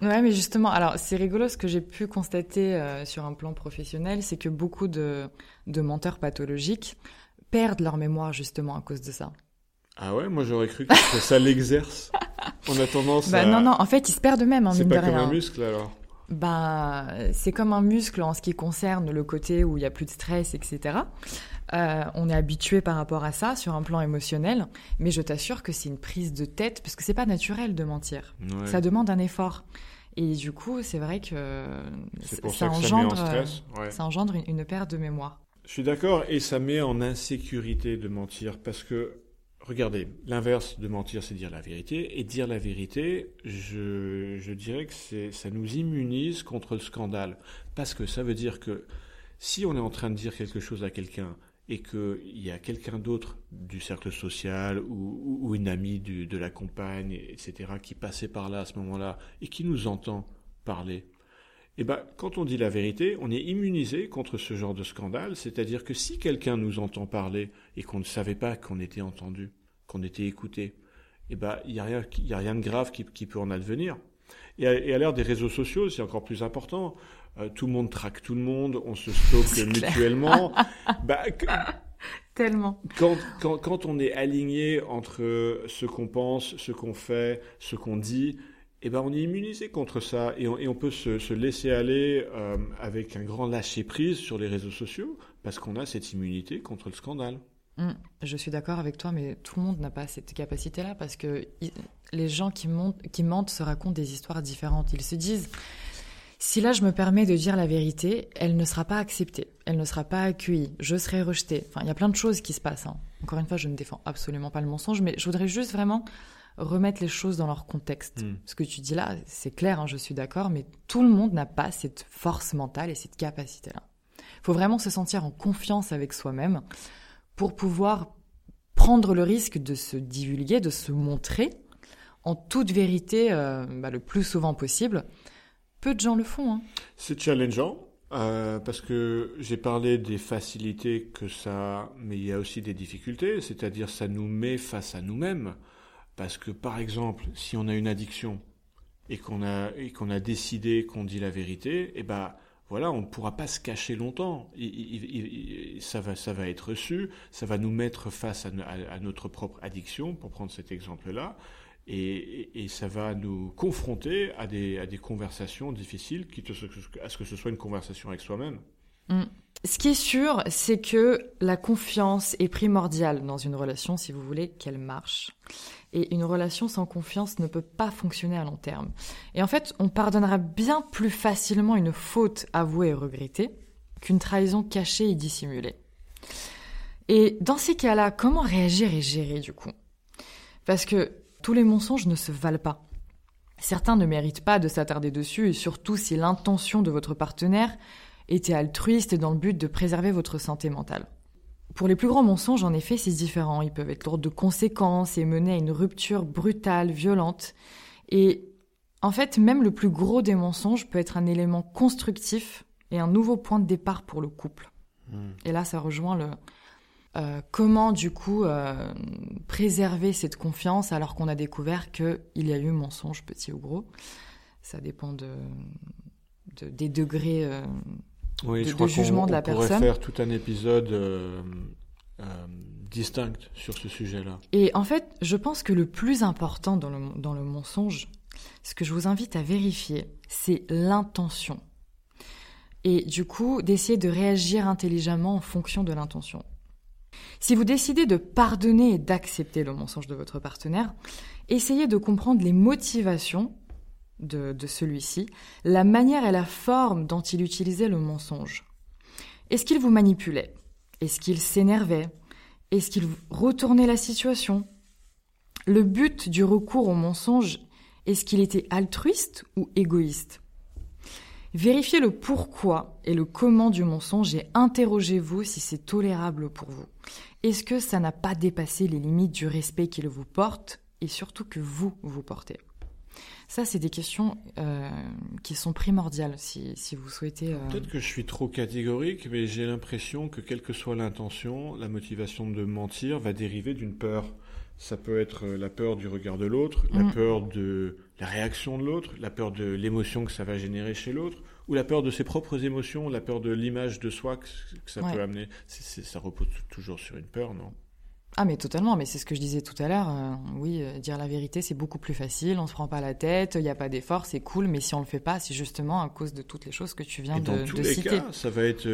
Ouais, mais justement, alors c'est rigolo ce que j'ai pu constater euh, sur un plan professionnel, c'est que beaucoup de, de menteurs pathologiques perdent leur mémoire justement à cause de ça. Ah ouais, moi j'aurais cru que ça l'exerce. On a tendance bah, Non, non, en fait, ils se perdent eux-mêmes, en C'est pas comme un muscle alors bah, c'est comme un muscle en ce qui concerne le côté où il y a plus de stress, etc. Euh, on est habitué par rapport à ça sur un plan émotionnel, mais je t'assure que c'est une prise de tête parce que c'est pas naturel de mentir. Ça demande un effort. Et du coup, c'est vrai que ça, engendre, ça, engendre une, une perte de mémoire. Je suis d'accord, et ça met en insécurité de mentir parce que Regardez, l'inverse de mentir, c'est dire la vérité. Et dire la vérité, je, dirais que ça nous immunise contre le scandale. Parce que ça veut dire que si on est en train de dire quelque chose à quelqu'un et qu'il y a quelqu'un d'autre du cercle social ou, une amie de la compagne, etc., qui passait par là à ce moment-là et qui nous entend parler, eh ben, quand on dit la vérité, on est immunisé contre ce genre de scandale, c'est-à-dire que si quelqu'un nous entend parler et qu'on ne savait pas qu'on était entendu, qu'on était écouté, eh ben, il n'y a, rien, a rien de grave qui, peut en advenir. Et à, l'ère des réseaux sociaux, c'est encore plus important. Euh, tout le monde traque tout le monde, on se stocke mutuellement. bah, Tellement. Quand, quand, quand, on est aligné entre ce qu'on pense, ce qu'on fait, ce qu'on dit, eh ben on est immunisé contre ça et on, peut se, laisser aller euh, avec un grand lâcher prise sur les réseaux sociaux parce qu'on a cette immunité contre le scandale. Mmh. je suis d'accord avec toi, mais tout le monde n'a pas cette capacité-là parce que les gens qui, qui mentent se racontent des histoires différentes. Ils se disent si là je me permets de dire la vérité, elle ne sera pas acceptée, elle ne sera pas accueillie, je serai rejetée. Enfin, il y a plein de choses qui se passent. Hein. Encore une fois, je ne défends absolument pas le mensonge, mais je voudrais juste vraiment remettre les choses dans leur contexte. Hmm. Ce que tu dis là, c'est clair, hein, je suis d'accord, mais tout le monde n'a pas cette force mentale et cette capacité-là. Il faut vraiment se sentir en confiance avec soi-même pour pouvoir prendre le risque de se divulguer, de se montrer en toute vérité euh, bah, le plus souvent possible. Peu de gens le font. Hein. C'est challengeant. Euh, parce que j'ai parlé des facilités que ça, mais il y a aussi des difficultés, c'est-à-dire ça nous met face à nous-mêmes. Parce que par exemple, si on a une addiction et qu'on a, et qu'on a décidé qu'on dit la vérité, eh ben voilà, on ne pourra pas se cacher longtemps. ça, va, ça va être reçu, ça va nous mettre face à, notre propre addiction, pour prendre cet exemple-là, et, ça va nous confronter à des, à des conversations difficiles, quitte à ce que ce soit une conversation avec soi-même. Mm. Ce qui est sûr, c'est que la confiance est primordiale dans une relation si vous voulez qu'elle marche. Et une relation sans confiance ne peut pas fonctionner à long terme. Et en fait, on pardonnera bien plus facilement une faute avouée et regrettée qu'une trahison cachée et dissimulée. Et dans ces cas-là, comment réagir et gérer du coup? Parce que tous les mensonges ne se valent pas. Certains ne méritent pas de s'attarder dessus, et surtout si l'intention de votre partenaire été altruiste dans le but de préserver votre santé mentale. Pour les plus grands mensonges, en effet, c'est différent. Ils peuvent être lourds de conséquences et mener à une rupture brutale, violente. Et en fait, même le plus gros des mensonges peut être un élément constructif et un nouveau point de départ pour le couple. Hmm. Et là, ça rejoint le euh, comment du coup euh, préserver cette confiance alors qu'on a découvert qu'il y a eu mensonge petit ou gros. Ça dépend de, des degrés euh, de, jugement de la personne. On pourrait faire tout un épisode distinct sur ce sujet-là. Et en fait, je pense que le plus important dans le, dans le mensonge, ce que je vous invite à vérifier, c'est l'intention. Et du coup, d'essayer de réagir intelligemment en fonction de l'intention. Si vous décidez de pardonner et d'accepter le mensonge de votre partenaire, essayez de comprendre les motivations de, celui-ci, la manière et la forme dont il utilisait le mensonge. Est-ce qu'il vous manipulait? Est-ce qu'il s'énervait? Est-ce qu'il retournait la situation? Le but du recours au mensonge est-ce qu'il était altruiste ou égoïste? Vérifiez le pourquoi et le comment du mensonge et interrogez-vous si c'est tolérable pour vous. Est-ce que ça n'a pas dépassé les limites du respect qu'il vous porte et surtout que vous vous portez? Ça, c'est des questions euh, qui sont primordiales si, vous souhaitez. Euh, Peut-être que je suis trop catégorique, mais j'ai l'impression que quelle que soit l'intention, la motivation de mentir va dériver d'une peur. Ça peut être euh, la peur du regard de l'autre, la mm. peur de la réaction de l'autre, la peur de l'émotion que ça va générer chez l'autre, ou la peur de ses propres émotions, la peur de l'image de soi que, ça peut amener. ça repose toujours sur une peur, non? Ah mais totalement, mais c'est ce que je disais tout à l'heure. Euh, oui, euh, dire la vérité c'est beaucoup plus facile, on se prend pas la tête, il n'y a pas d'effort, c'est cool, mais si on le fait pas, c'est justement à cause de toutes les choses que tu viens Et de, dans tous les Cas, ça va être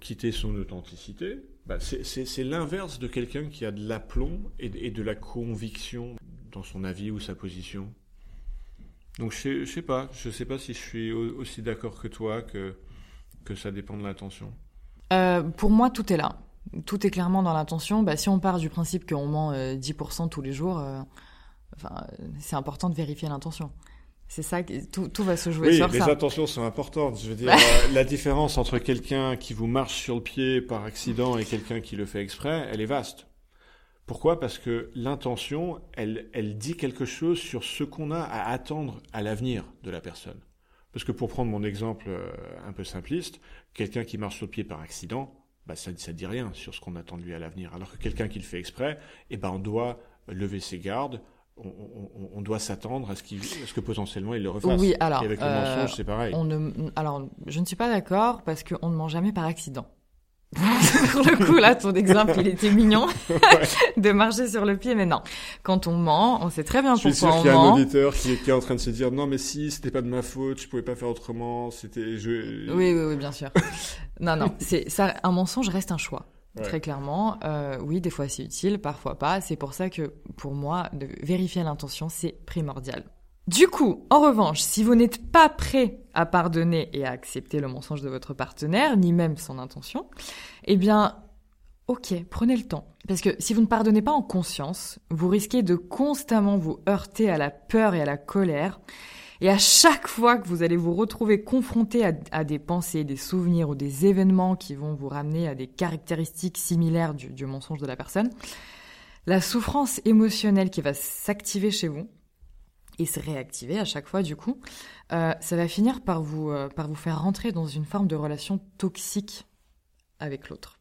quitter son authenticité, bah, c'est l'inverse de quelqu'un qui a de l'aplomb et, de la conviction dans son avis ou sa position. Donc je sais, sais pas, je sais pas si je suis aussi d'accord que toi que, que ça dépend de l'intention. Euh, pour moi, tout est là. Tout est clairement dans l'intention. Bah, si on part du principe qu'on ment 10% euh, tous les jours, euh, enfin, c'est important de vérifier l'intention. C'est ça, tout, tout va se jouer oui, sur les intentions sont importantes. Je veux dire, la, différence entre quelqu'un qui vous marche sur le pied par accident et quelqu'un qui le fait exprès, elle est vaste. Pourquoi? Parce que l'intention, elle, elle dit quelque chose sur ce qu'on a à attendre à l'avenir de la personne. Parce que pour prendre mon exemple euh, un peu simpliste, quelqu'un qui marche sur le pied par accident, bah ça ne dit rien sur ce qu'on attend de lui à l'avenir. Alors que quelqu'un qui le fait exprès, eh ben on doit lever ses gardes, on, doit s'attendre à ce, qu'il, ce que potentiellement il le refasse. Oui, alors. Et avec le euh, mensonge, c'est pareil. On ne, alors, je ne suis pas d'accord parce qu'on ne ment jamais par accident. Pour le coup, là, ton exemple, il était mignon de marcher sur le pied, mais non. Quand on ment, on sait très bien pourquoi on ment. Je suis sûr qu'il y a un auditeur qui est, en train de se dire non, mais si, c'était pas de ma faute, je pouvais pas faire autrement, c'était. Je... Oui, oui, oui, bien sûr. non, non, c'est ça. Un mensonge reste un choix. Très clairement, euh, oui, des fois c'est utile, parfois pas. C'est pour ça que pour moi, de vérifier l'intention, c'est primordial. Du coup, en revanche, si vous n'êtes pas prêt à pardonner et à accepter le mensonge de votre partenaire, ni même son intention, eh bien, ok, prenez le temps. Parce que si vous ne pardonnez pas en conscience, vous risquez de constamment vous heurter à la peur et à la colère, et à chaque fois que vous allez vous retrouver confronté à, des pensées, des souvenirs ou des événements qui vont vous ramener à des caractéristiques similaires du, mensonge de la personne, la souffrance émotionnelle qui va s'activer chez vous et se réactiver à chaque fois du coup, euh, ça va finir par vous, euh, par vous faire rentrer dans une forme de relation toxique avec l'autre.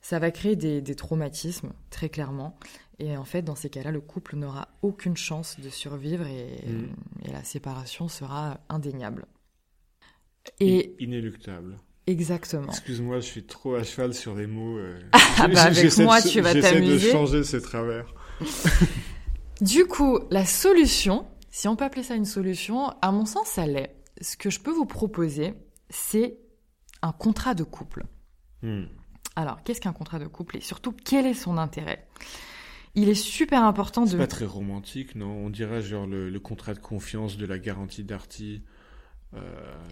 Ça va créer des traumatismes, très clairement, et en fait, dans ces cas-là, le couple n'aura aucune chance de survivre et, mm. la séparation sera indéniable. Et inéluctable. Exactement. Excuse-moi, je suis trop à cheval sur les mots. Euh, ah bah avec moi, tu vas t'amuser. J'essaie de changer ces travers. du coup, la solution, si on peut appeler ça une solution, à mon sens, ça l'est. Ce que je peux vous proposer, c'est un contrat de couple. Hmm. Alors, qu'est-ce qu'un contrat de couple et surtout, quel est son intérêt? Il est super important de. C'est pas très romantique, non? On dirait genre le, contrat de confiance de la garantie d'Arty. Euh,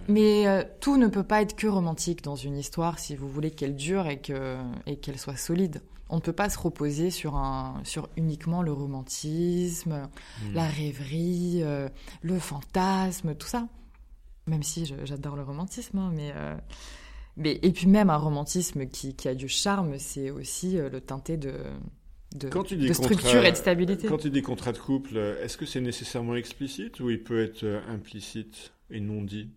Mais euh, tout ne peut pas être que romantique dans une histoire si vous voulez qu'elle dure et que et qu'elle soit solide. On ne peut pas se reposer sur un sur uniquement le romantisme, hmm. la rêverie, euh, le fantasme, tout ça. Même si j'adore le romantisme, hein, mais Mais, et puis même un romantisme qui, qui a du charme, c'est aussi euh, le teinté de, de, Quand tu dis de contrat- structure et de stabilité. Quand tu dis contrat de couple, euh, est-ce que c'est nécessairement explicite ou il peut être euh, implicite et non dit?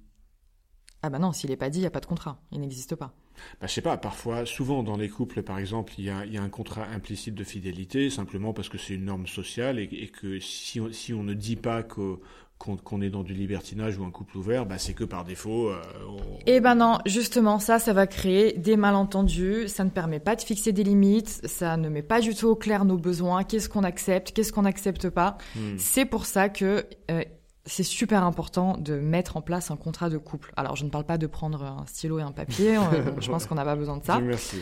Ah bah non, s'il n'est pas dit, il n'y a pas de contrat. Il n'existe pas. Bah, Je sais pas, parfois, souvent dans les couples, par exemple, il y a, il y a un contrat implicite de fidélité, simplement parce que c'est une norme sociale et, et que si on, si on ne dit pas que- qu'on qu'on est dans du libertinage ou un couple ouvert, bah, c'est que par défaut. euh, on- Eh ben non, justement, ça, ça va créer des malentendus, ça ne permet pas de fixer des limites, ça ne met pas du tout au clair nos besoins, qu'est-ce qu'on accepte, qu'est-ce qu'on n'accepte pas? Hmm. C'est pour ça que euh, c'est super important de mettre en place un contrat de couple. Alors, je ne parle pas de prendre un stylo et un papier, je pense qu'on n'a pas besoin de ça. Merci.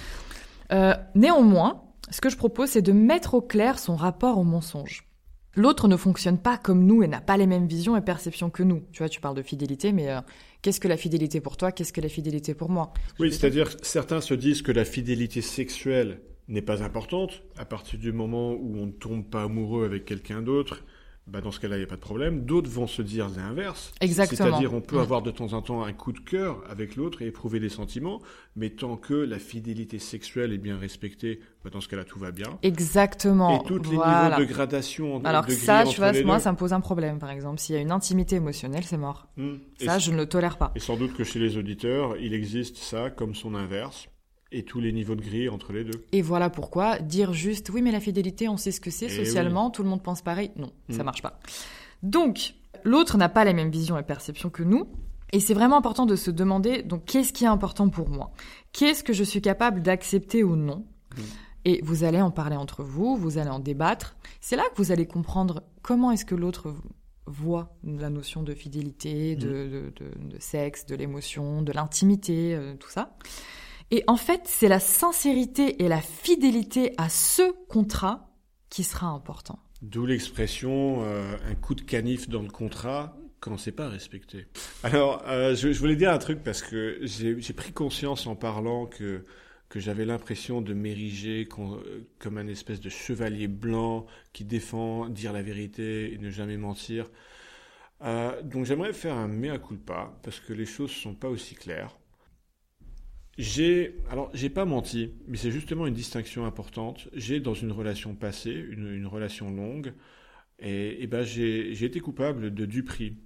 Euh, néanmoins, ce que je propose, c'est de mettre au clair son rapport au mensonge. L'autre ne fonctionne pas comme nous et n'a pas les mêmes visions et perceptions que nous. Tu vois, tu parles de fidélité, mais euh, qu'est-ce que la fidélité pour toi? Qu'est-ce que la fidélité pour moi? Oui, c'est-à-dire certains se disent que la fidélité sexuelle n'est pas importante à partir du moment où on ne tombe pas amoureux avec quelqu'un d'autre. Bah dans ce cas-là, il n'y a pas de problème. D'autres vont se dire l'inverse. Exactement. C'est-à-dire, on peut avoir de temps en temps un coup de cœur avec l'autre et éprouver des sentiments, mais tant que la fidélité sexuelle est bien respectée, bah dans ce cas-là, tout va bien. Exactement. et tous les niveaux de gradation, Alors de ça, tu vois, moi, deux. ça me pose un problème, par exemple. S'il y a une intimité émotionnelle, c'est mort. Mm. Et Ça, je ne le tolère pas. Et sans doute que chez les auditeurs, il existe ça comme son inverse, et tous les niveaux de grille entre les deux. Et voilà pourquoi dire juste oui mais la fidélité on sait ce que c'est Eh socialement tout le monde pense pareil non ça Mm. marche pas donc l'autre n'a pas les mêmes visions et perceptions que nous et c'est vraiment important de se demander donc qu'est-ce qui est important pour moi? Qu'est-ce que je suis capable d'accepter ou non? Mm. et vous allez en parler entre vous vous allez en débattre c'est là que vous allez comprendre comment est-ce que l'autre voit la notion de fidélité, de, de, de- de sexe, de l'émotion, de l'intimité, euh, tout ça. Et en fait, c'est la sincérité et la fidélité à ce contrat qui sera important. D'où l'expression euh, un coup de canif dans le contrat quand c'est pas respecté. Alors, euh, je, je voulais dire un truc parce que j'ai pris conscience en parlant que que j'avais l'impression de m'ériger comme un espèce de chevalier blanc qui défend dire la vérité et ne jamais mentir. Euh, donc j'aimerais faire un mea culpa parce que les choses sont pas aussi claires. J'ai, alors, j'ai pas menti, mais c'est justement une distinction importante. J'ai, dans une relation passée, une, une relation longue, et, et ben, j'ai, été coupable de duperie.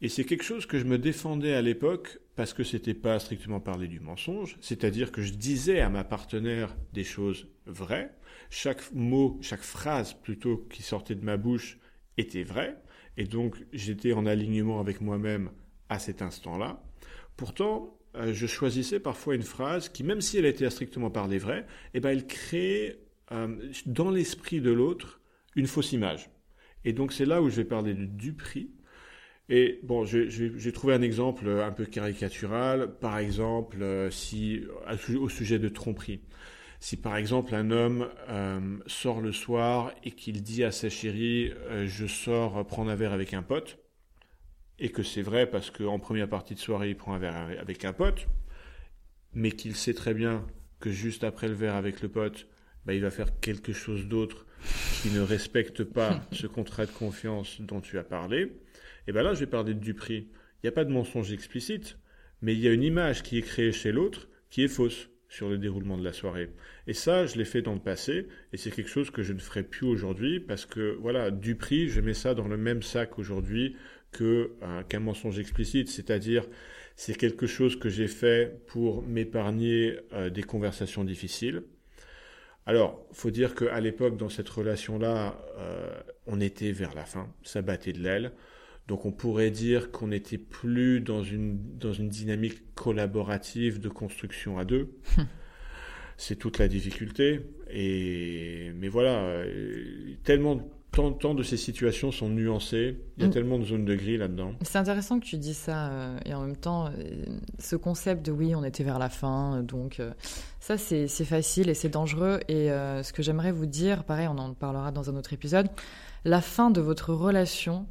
Et c'est quelque chose que je me défendais à l'époque parce que c'était pas strictement parler du mensonge, c'est-à-dire que je disais à ma partenaire des choses vraies. Chaque mot, chaque phrase plutôt qui sortait de ma bouche était vraie, et donc j'étais en alignement avec moi-même à cet instant-là. Pourtant, euh, je choisissais parfois une phrase qui, même si elle était à strictement parler vraie, eh ben, elle créait euh, dans l'esprit de l'autre une fausse image. Et donc c'est là où je vais parler de duperie. Et bon, j'ai- trouvé un exemple un peu caricatural. Par exemple, euh, si au sujet de tromperie, si par exemple un homme sort le soir et qu'il dit à sa chérie, je sors prendre un verre avec un pote, et que c'est vrai parce qu'en première partie de soirée il prend un verre avec un pote, mais qu'il sait très bien que juste après le verre avec le pote, bah, il va faire quelque chose d'autre qui ne respecte pas ce contrat de confiance dont tu as parlé, et ben là je vais parler de Dupri. Il n'y a pas de mensonge explicite, mais il y a une image qui est créée chez l'autre qui est fausse sur le déroulement de la soirée. Et ça, je l'ai fait dans le passé, et c'est quelque chose que je ne ferai plus aujourd'hui, parce que, voilà, Dupri, je mets ça dans le même sac aujourd'hui que euh, qu'un mensonge explicite, c'est-à-dire c'est quelque chose que j'ai fait pour m'épargner euh, des conversations difficiles. Alors, faut dire qu'à l'époque, dans cette relation-là, euh, on était vers la fin, ça battait de l'aile. Donc on pourrait dire qu'on n'était plus dans une, dans une dynamique collaborative de construction à deux. C'est toute la difficulté. Et, mais voilà, euh, tellement, tant, tant de ces situations sont nuancées, il y a Mm. tellement de zones de gris là-dedans. C'est intéressant que tu dis ça euh, et en même temps, euh, ce concept de oui, on était vers la fin, euh, donc euh, ça c'est facile et c'est dangereux. Et ce que j'aimerais vous dire, pareil, on en parlera dans un autre épisode, la fin de votre relation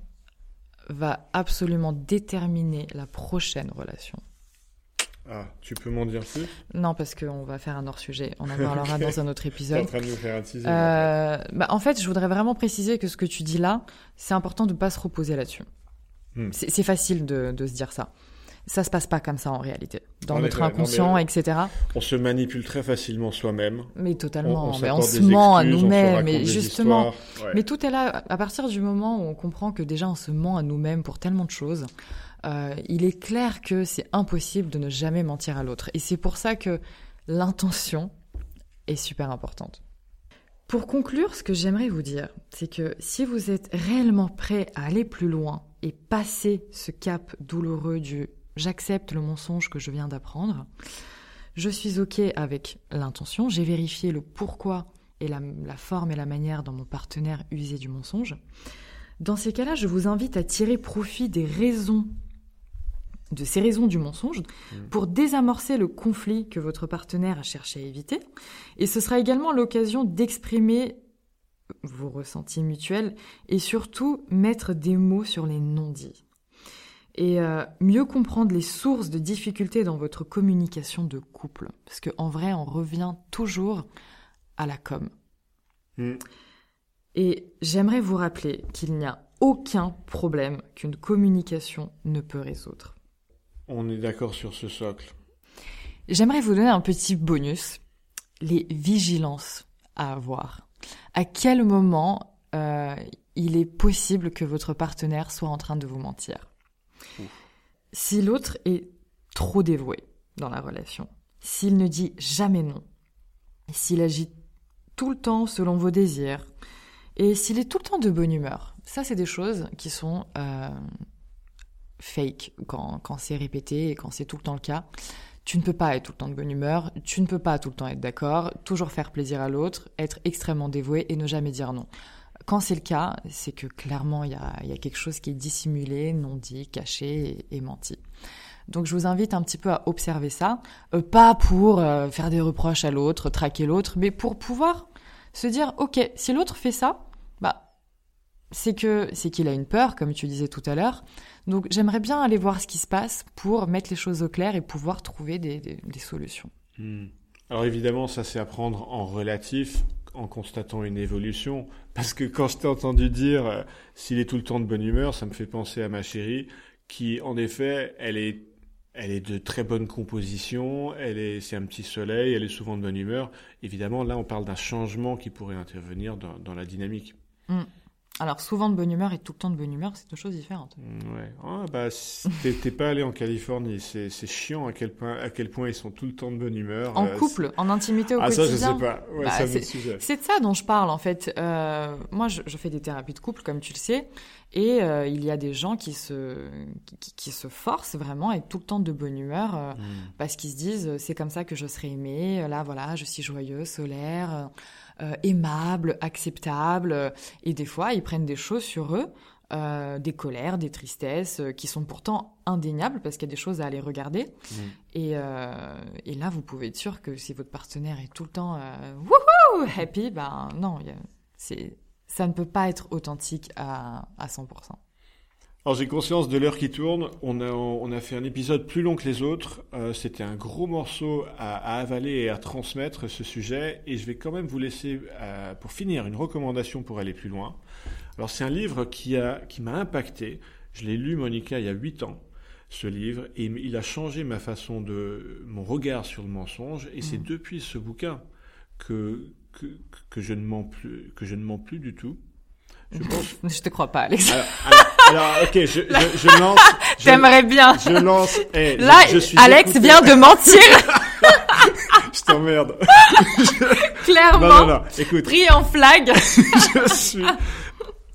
va absolument déterminer la prochaine relation. Ah, tu peux m'en dire plus? Non, parce qu'on va faire un hors-sujet, on en parlera dans un autre T'es en épisode. train de nous faire un teaser. Euh, bah, en fait, je voudrais vraiment préciser que ce que tu dis là, c'est important de ne pas se reposer là-dessus. Hmm. C'est facile de, de se dire ça. Ça se passe pas comme ça en réalité. Dans notre inconscient, etc. On se manipule très facilement soi-même. Mais totalement. mais on se ment à nous-mêmes. Mais justement, mais tout est là. À partir du moment où on comprend que déjà on se ment à nous-mêmes pour tellement de choses, euh, il est clair que c'est impossible de ne jamais mentir à l'autre. Et c'est pour ça que l'intention est super importante. Pour conclure, ce que j'aimerais vous dire, c'est que si vous êtes réellement prêt à aller plus loin et passer ce cap douloureux du j'accepte le mensonge que je viens d'apprendre, je suis OK avec l'intention, j'ai vérifié le pourquoi et la, la, forme et la manière dont mon partenaire usait du mensonge. Dans ces cas-là, je vous invite à tirer profit des raisons de ces raisons du mensonge mmh. pour désamorcer le conflit que votre partenaire a cherché à éviter. Et ce sera également l'occasion d'exprimer vos ressentis mutuels et surtout mettre des mots sur les non-dits. Et euh, mieux comprendre les sources de difficultés dans votre communication de couple. Parce qu'en vrai, on revient toujours à la com. Mmh. Et j'aimerais vous rappeler qu'il n'y a aucun problème qu'une communication ne peut résoudre. On est d'accord sur ce socle. J'aimerais vous donner un petit bonus, les vigilances à avoir. À quel moment euh, il est possible que votre partenaire soit en train de vous mentir? Si l'autre est trop dévoué dans la relation, s'il ne dit jamais non, s'il agit tout le temps selon vos désirs, et s'il est tout le temps de bonne humeur, ça c'est des choses qui sont euh, fake quand, quand c'est répété et quand c'est tout le temps le cas. Tu ne peux pas être tout le temps de bonne humeur, tu ne peux pas tout le temps être d'accord, toujours faire plaisir à l'autre, être extrêmement dévoué et ne jamais dire non. Quand c'est le cas, c'est que clairement il y a, y a, quelque chose qui est dissimulé, non dit, caché et, menti. Donc je vous invite un petit peu à observer ça, euh, pas pour euh, faire des reproches à l'autre, traquer l'autre, mais pour pouvoir se dire ok, si l'autre fait ça, c'est que c'est qu'il a une peur, comme tu disais tout à l'heure, donc j'aimerais bien aller voir ce qui se passe pour mettre les choses au clair et pouvoir trouver des, solutions. Hmm. Alors évidemment, ça c'est à prendre en relatif en constatant une évolution. Parce que quand je t'ai entendu dire euh, s'il est tout le temps de bonne humeur, ça me fait penser à ma chérie qui, en effet, elle est, elle est de très bonne composition, elle est, c'est un petit soleil, elle est souvent de bonne humeur. Évidemment, là, on parle d'un changement qui pourrait intervenir dans, la dynamique. Hmm. Alors, souvent de bonne humeur et tout le temps de bonne humeur, c'est deux choses différentes. Mm, ouais. Ah, bah, t'es pas allé en Californie. C'est chiant à quel, point, à quel point ils sont tout le temps de bonne humeur. En euh, couple, en intimité au quotidien. Ah, ça, je sais pas. Ouais, bah, c'est de ça dont je parle, en fait. Euh, moi, je, je, fais des thérapies de couple, comme tu le sais. Et euh, il y a des gens qui se, qui, qui, se forcent vraiment à être tout le temps de bonne humeur euh, mm. parce qu'ils se disent c'est comme ça que je serai aimé. Là, voilà, je suis joyeux, solaire. Euh, aimables, acceptables. Et des fois, ils prennent des choses sur eux, euh, des colères, des tristesses, euh, qui sont pourtant indéniables parce qu'il y a des choses à aller regarder. Mmh. Et, et, là, vous pouvez être sûr que si votre partenaire est tout le temps wouhou happy, ben non, c'est ça ne peut pas être authentique à, à 100%. Alors j'ai conscience de l'heure qui tourne. On a, on a fait un épisode plus long que les autres. Euh, C'était un gros morceau à, à, avaler et à transmettre ce sujet. Et je vais quand même vous laisser, euh, pour finir, une recommandation pour aller plus loin. Alors c'est un livre qui a qui m'a impacté. Je l'ai lu, Monica, il y a huit ans. Ce livre et il a changé ma façon de mon regard sur le mensonge. Et c'est mmh. depuis ce bouquin que, que que je ne mens plus que je ne mens plus du tout. Je pense. je te crois pas, Alex. Alors, ok, je, je, je lance. T'aimerais bien. Je lance. Eh, Là, je, suis Alex vient de mentir. je t'emmerde. Clairement. Non, non, non. Écoute. Pris en flag. je suis.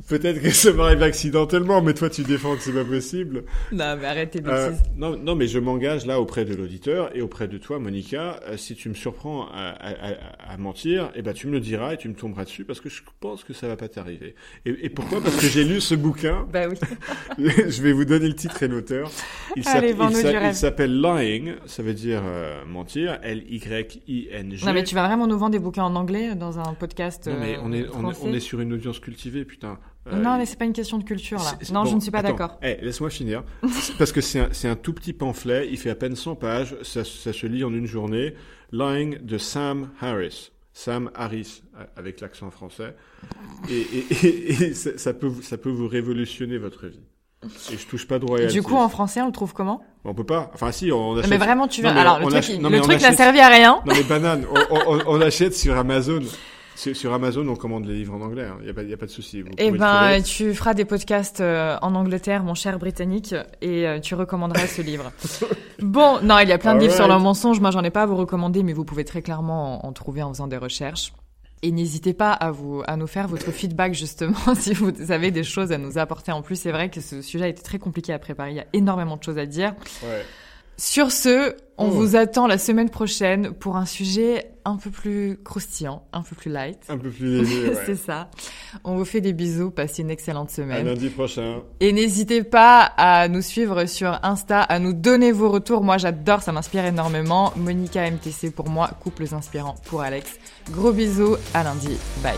Peut-être que ça m'arrive accidentellement, mais toi tu défends que c'est pas possible. Non, mais arrêtez de euh, non, non, mais je m'engage là auprès de l'auditeur et auprès de toi, Monica. Euh, si tu me surprends à, à, à, mentir, eh ben tu me le diras et tu me tomberas dessus parce que je pense que ça va pas t'arriver. Et, et, pourquoi? Parce que j'ai lu ce bouquin. bah oui. je vais vous donner le titre et l'auteur. Il s'appelle Lying, ça veut dire euh, mentir. L-Y-I-N-G. Non, mais tu vas vraiment nous vendre des bouquins en anglais dans un podcast. Non, mais on est, on, on est sur une audience cultivée, putain. Euh, non, mais c'est pas une question de culture là. Non, je ne suis pas d'accord. Eh, laisse-moi finir. Parce que c'est un, un, tout petit pamphlet, il fait à peine 100 pages, ça, ça se lit en une journée. Lying de Sam Harris. Sam Harris, avec l'accent français. Et, et, et, ça, peut, ça peut vous révolutionner votre vie. Et je touche pas de royalties. Du coup, en français, on le trouve comment? On peut pas. Enfin, si, on achète. Mais vraiment, tu veux. Alors, le truc, n'a achète- servi à rien. Non, mais banane, on, on- on achète sur Amazon. Sur, Amazon, on commande les livres en anglais. Il n'y a, pas- y a pas de souci. Eh ben, tu feras des podcasts euh, en Angleterre, mon cher britannique, et euh, tu recommanderas ce livre. Bon, non, il y a plein de livres sur le mensonge. Moi, j'en ai pas à vous recommander, mais vous pouvez très clairement en, en trouver en faisant des recherches. Et n'hésitez pas à vous à nous faire votre feedback justement si vous avez des choses à nous apporter en plus. C'est vrai que ce sujet a été très compliqué à préparer. Il y a énormément de choses à dire. Ouais. Sur ce, on Oh. vous attend la semaine prochaine pour un sujet un peu plus croustillant, un peu plus light. Un peu plus léger, ouais. C'est ça. On vous fait des bisous. Passez une excellente À semaine. lundi prochain. Et n'hésitez pas à nous suivre sur Insta, à nous donner vos retours. Moi, j'adore, ça m'inspire énormément. Monica MTC pour moi, couples inspirants pour Alex. Gros bisous, à lundi. Bye.